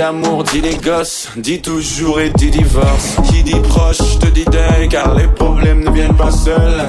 Amour dit les gosses, dit toujours et dit divorce. Qui dit proche te dit deuil, car les problèmes ne viennent pas seuls.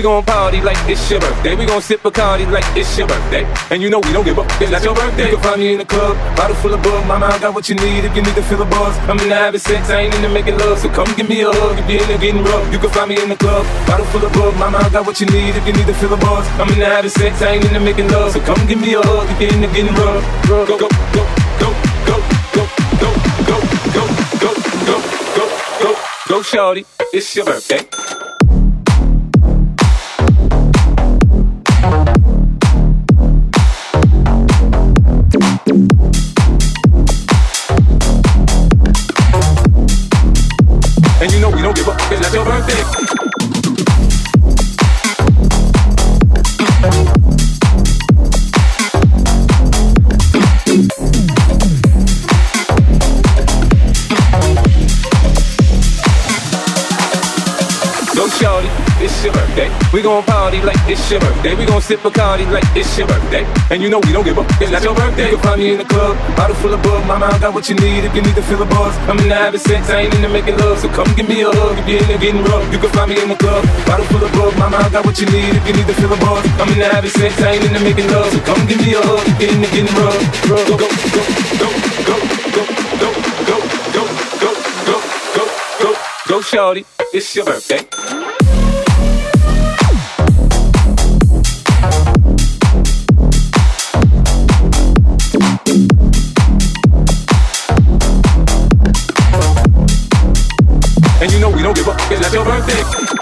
We gon' party like it's your birthday. We gon' sip Bacardi like it's your birthday. And you know we don't give up, it's not your birthday. You can find me in the club, bottle full of bug. Mama, I got what you need if you need to feel the buzz. I'm in the having sex, I ain't into making love. So come give me a hug if you're into getting rough. You can find me in the club, bottle full of bug. Mama, I got what you need if you need to feel the buzz. I'm in the having sex, I ain't into making love. So come give me a hug if you're into getting rough. Go, go, go, go, go, go, go, go, go, go, go, go, go, go, go, shorty, it's your birthday. Party like it's your birthday. We gon' sip Bacardi like it's your birthday. And you know we don't give up, it's not your birthday. You can find me in the club, bottle full of bug. Mama, I got what you need if you need to feel the buzz. I'm in the having sex, I ain't into making love. So come give me a hug if you're into getting rough. You can find me in the club, bottle full of bug. Mama, I got what you need if you need to feel the buzz. I'm in the having sex, I ain't into making love. So come give me a hug if you're into getting rough. Go, go, go, go, go, go, go, go, go, go, go, go, go, go, shorty, it's your birthday. seu birthday.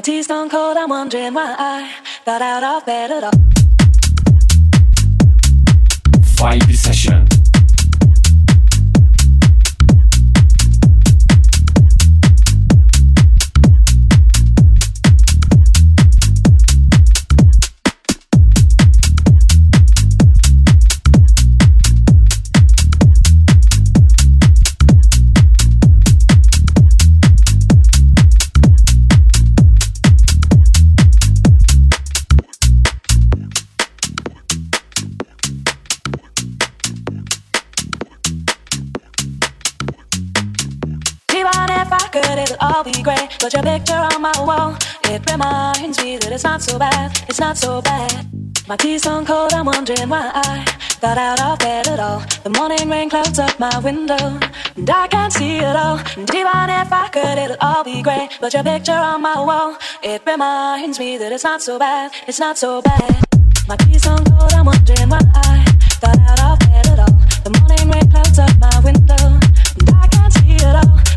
My tea's gone cold, I'm wondering why I got out of bed at all. Vibe Session. All be great. Put your picture on my wall. It reminds me that it's not so bad. It's not so bad. My tea's gone cold. I'm wondering why I got out of bed at all. The morning rain clouds up my window, and I can't see it all. And even if I could, it'll all be great, but your picture on my wall, it reminds me that it's not so bad, it's not so bad. My tea's on cold, I'm wondering why I got out of bed at all. The morning rain clouds up my window, and I can't see it all.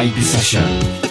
Vibe Session.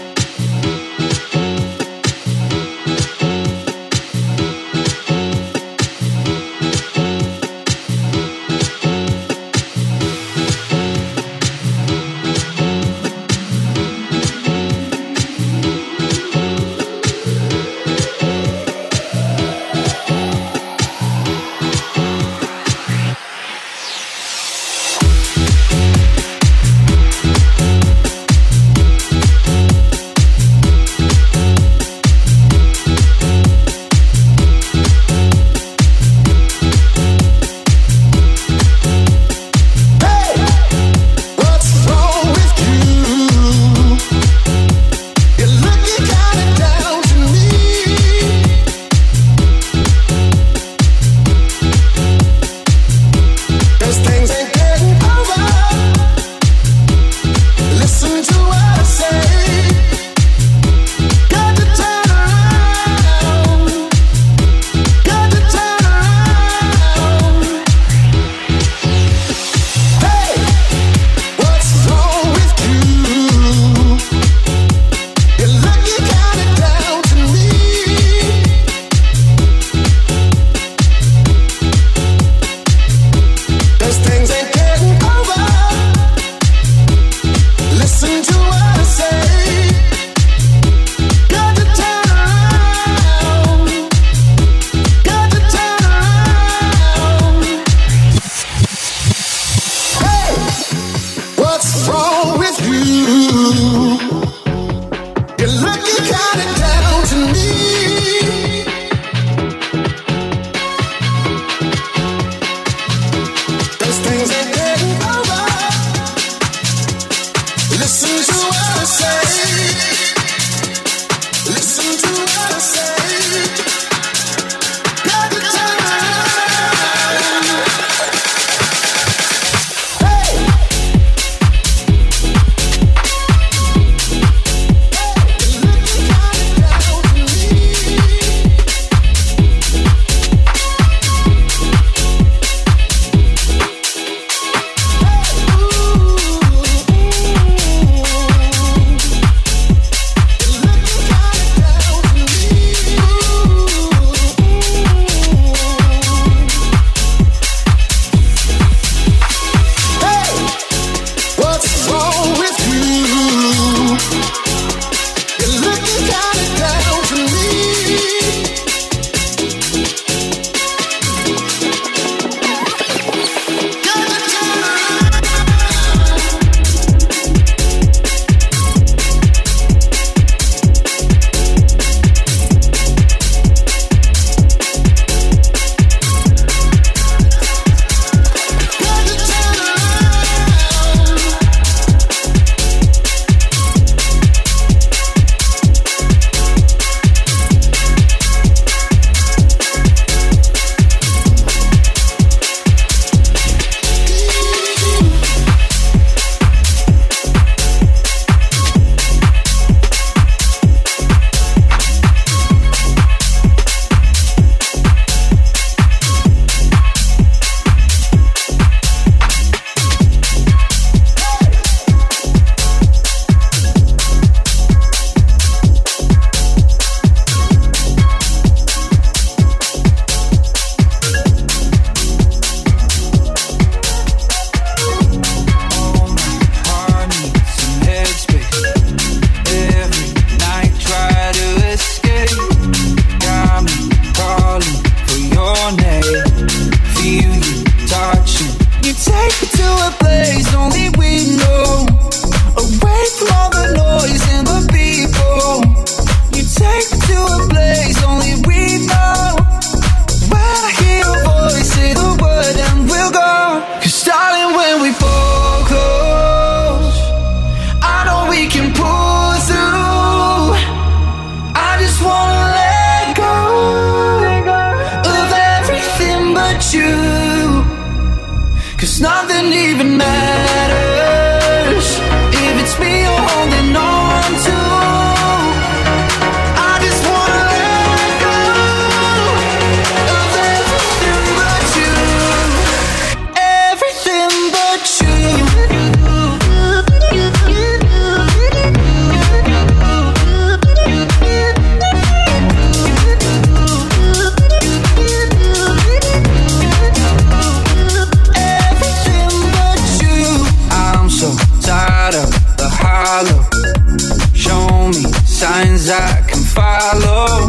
follow,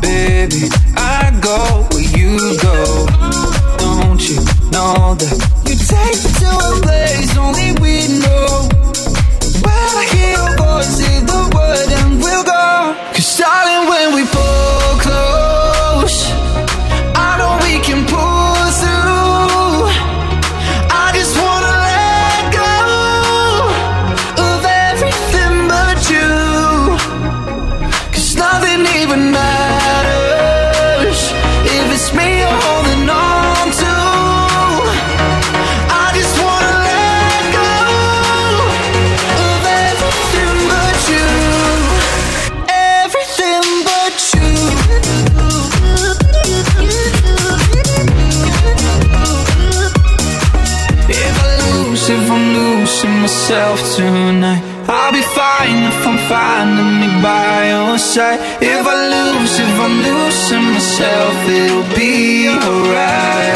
baby. I go where you go. Don't you know that you take me to a place only we know? When I hear your voice, say the word and we'll go. Cause darling, when we both If I lose, if I'm losing myself It'll be alright.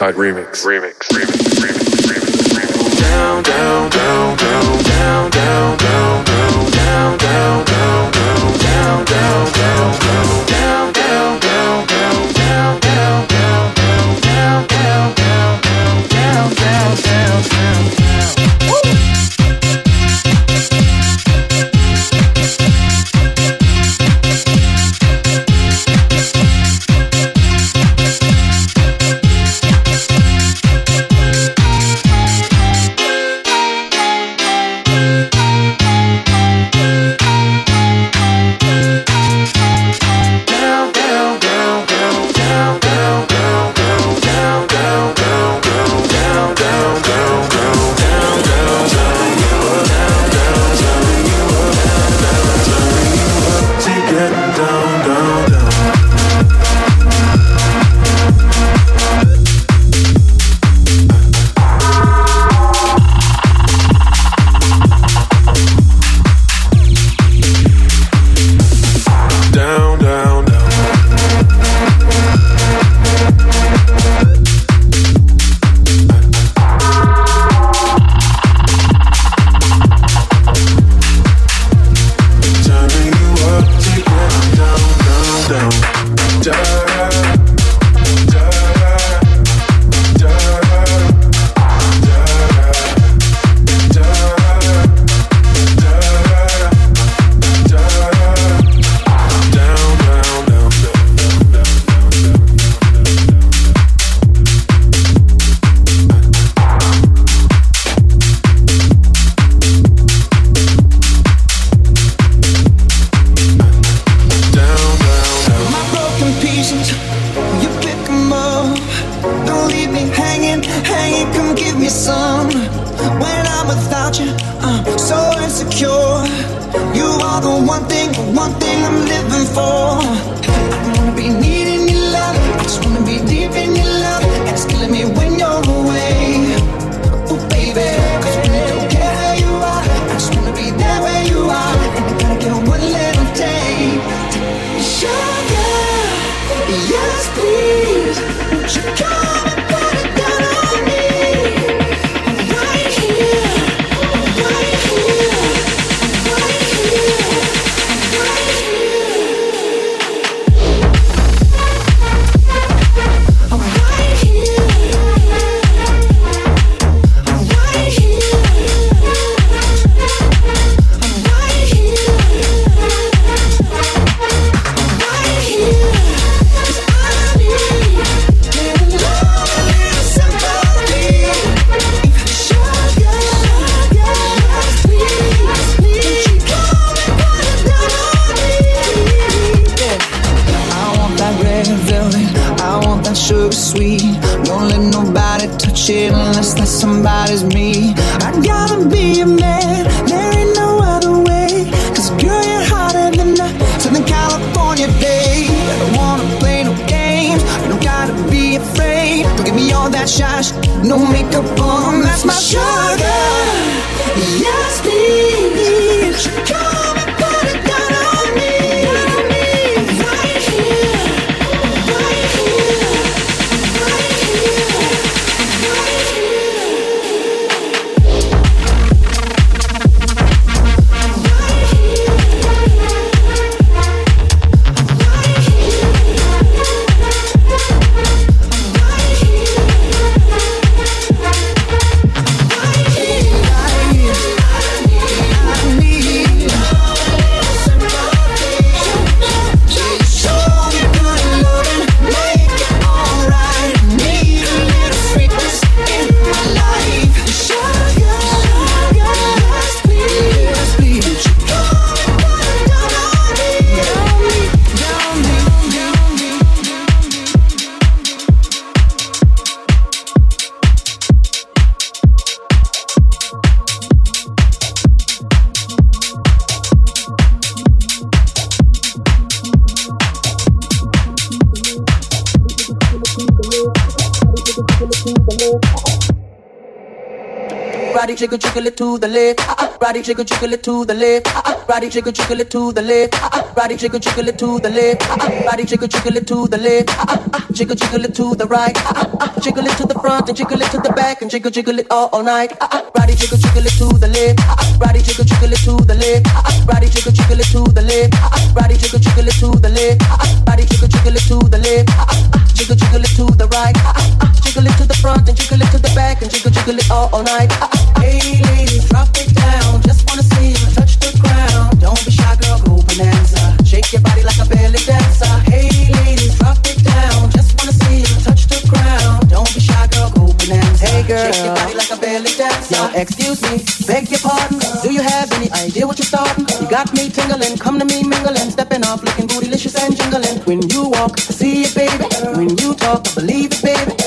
Inside Remix. Remix. Jiggle, jiggle it to the left. Uh, uh, jiggle jiggle it to the left. Body jiggle jiggle it to the left. Body jiggle jiggle it to the left. Body jiggle jiggle it to the left. Jiggle jiggle it to the right. Jiggle it to the front and jiggle it to the back and jiggle jiggle it all, all night. Body jiggle jiggle it to the left. Body jiggle jiggle it to the left. Body jiggle jiggle it to the left. Body jiggle jiggle it to the left. Body jiggle jiggle it to the left. Jiggle jiggle it to the right. Jiggle it to the front and jiggle it to the back and jiggle jiggle it all, all night. Uh, uh, uh. Hey ladies, drop it down. Just wanna see you touch the ground. Don't be shy, girl, go bonanza. Shake your body like a belly dancer. Hey ladies, drop it down. Just wanna see you touch the ground. Don't be shy, girl, go bonanza. Hey girl, shake your body like a belly dancer. Yo, excuse me, beg your pardon. Do you have any idea what you're starting? You got me tingling, come to me mingling, stepping off, looking bootylicious and jingling. When you walk, I see it, baby. When you talk, I believe it, baby.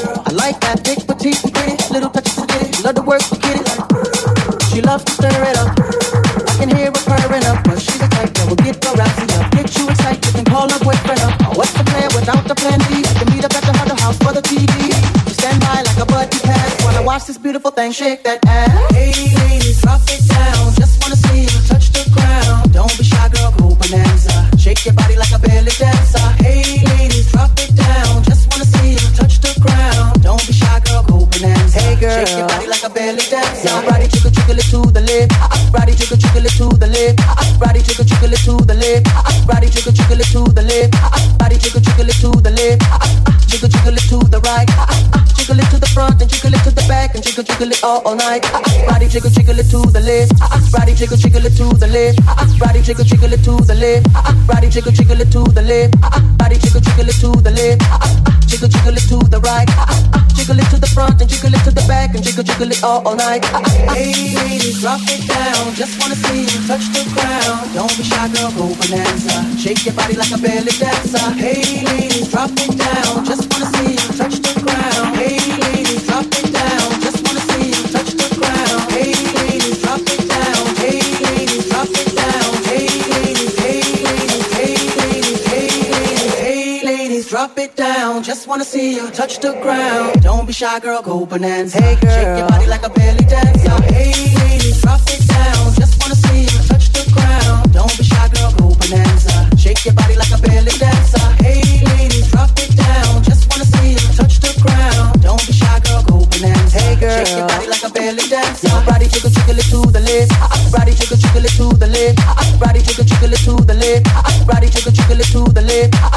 Like that thick, petite, pretty, little touches of ditty. Love the work, we get it. She loves to stir it up. I can hear her purring up, but she's a type that will get your rousey up. Get you excited, and call her boyfriend up. What's the plan without the plan B? You can meet up at the Hunter House for the TV. You stand by like a buddy pass while I watch this beautiful thing shake that ass. Hey ladies, drop it down. Just wanna see you jiggle jiggle it all, all night. Uh-uh. Body jiggle jiggle it to the left. Uh-uh. Body jiggle jiggle it to the left. Uh-uh. Body jiggle jiggle it to the left. Body jiggle jiggle it to the left. Body jiggle jiggle it to the left. Jiggle jiggle it to the right. Jiggle it to the front and jiggle it to the back and jiggle jiggle it all, all night. Hey ladies, drop it down. Just wanna see you touch the ground. Don't be shy, girl, go bonanza. Shake your body like a belly dancer. Hey ladies, drop it down. Just wanna see down. Just wanna see you touch the ground. Don't be shy, girl, go bonanza. Hey girl, shake your body like a belly dancer. Hey ladies, drop it down. Just wanna see you touch the ground. Don't be shy, girl, go bonanza. Shake your body like a belly dancer. Hey ladies, drop it down. Just wanna see you touch the ground. Don't be shy, girl, go bonanza. Hey girl, shake your body like a belly dancer. Your body jiggle jiggle it to the left. Body jiggle jiggle it to the left. Body jiggle jiggle it to the left. Body jiggle jiggle it to the left.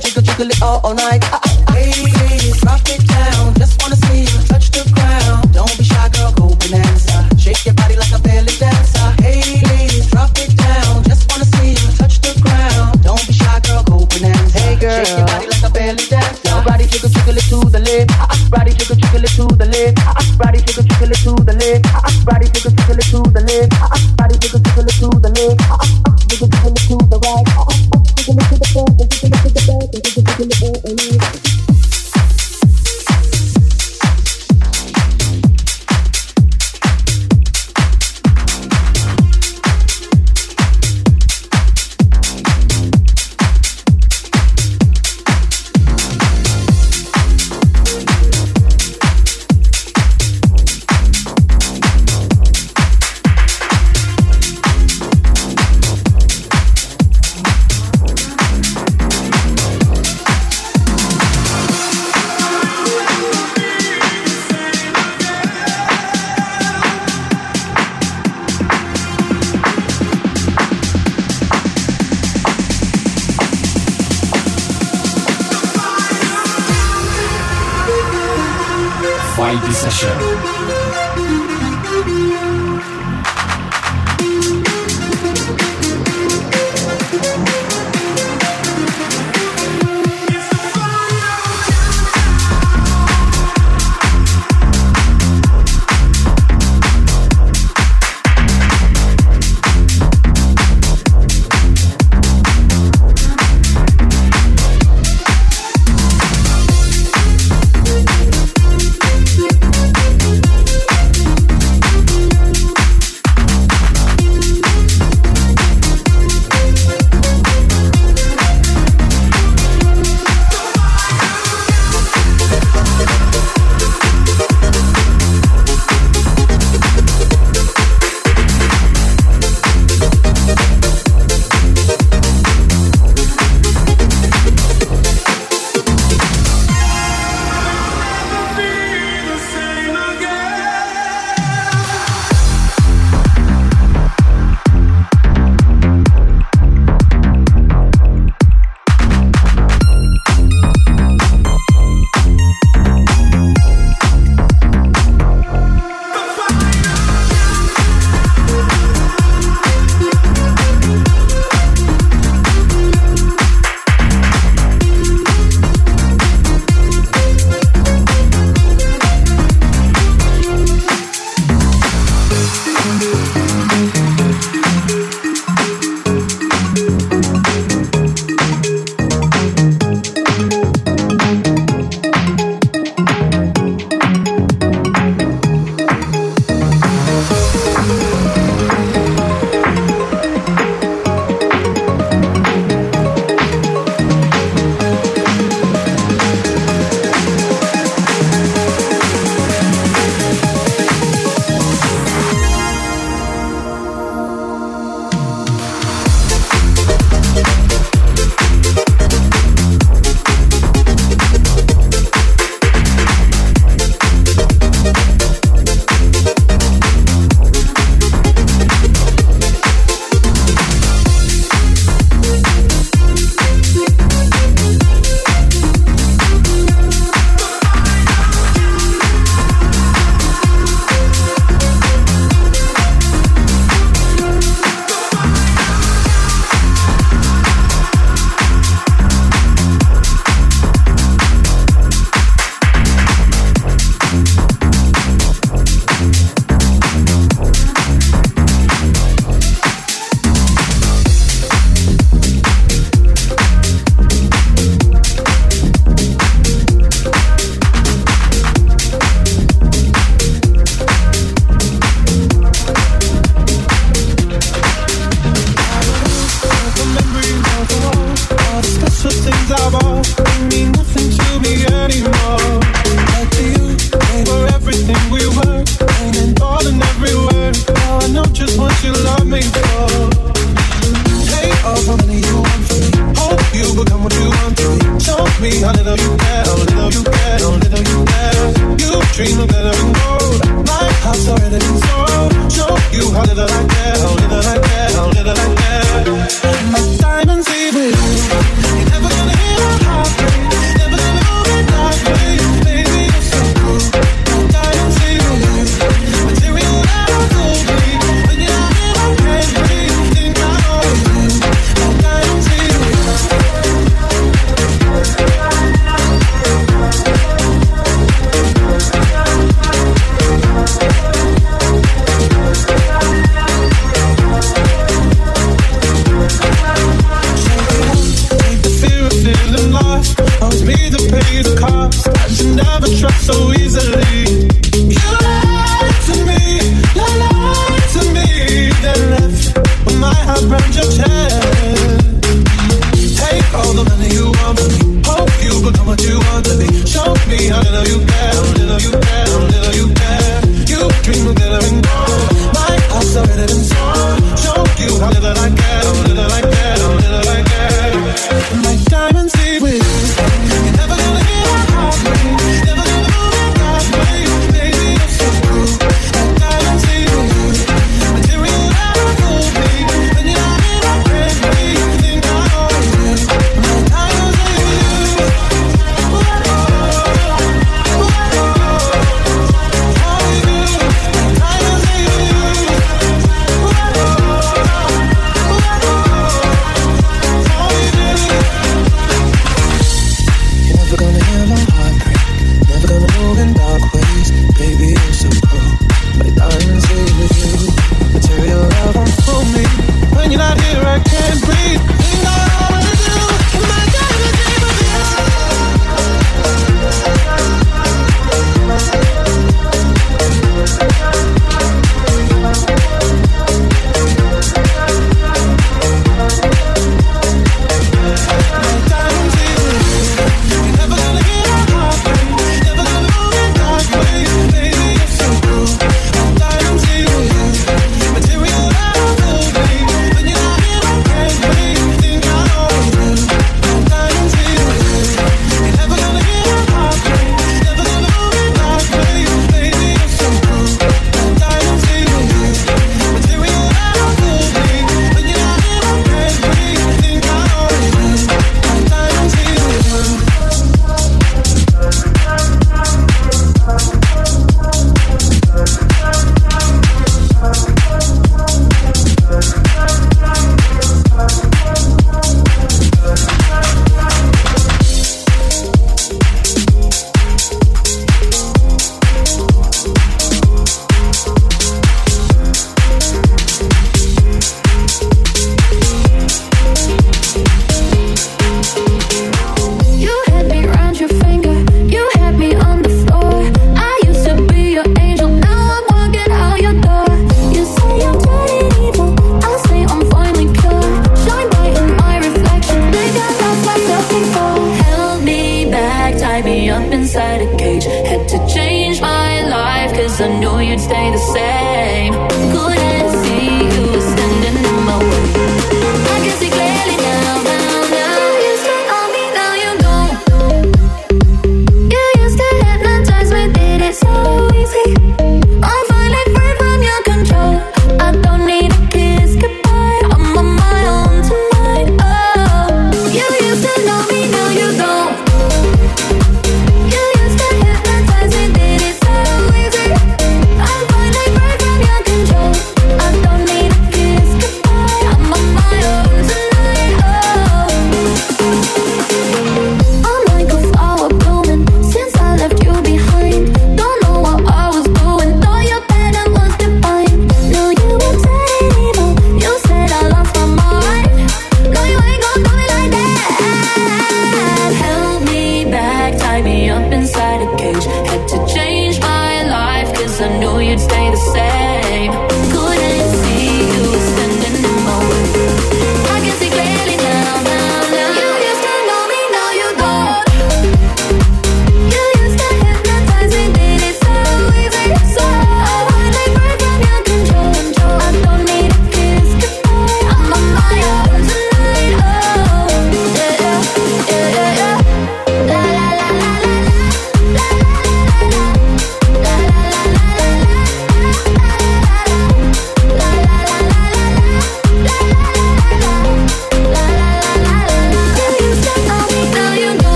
Jiggle jiggle it all, all night. Ladies,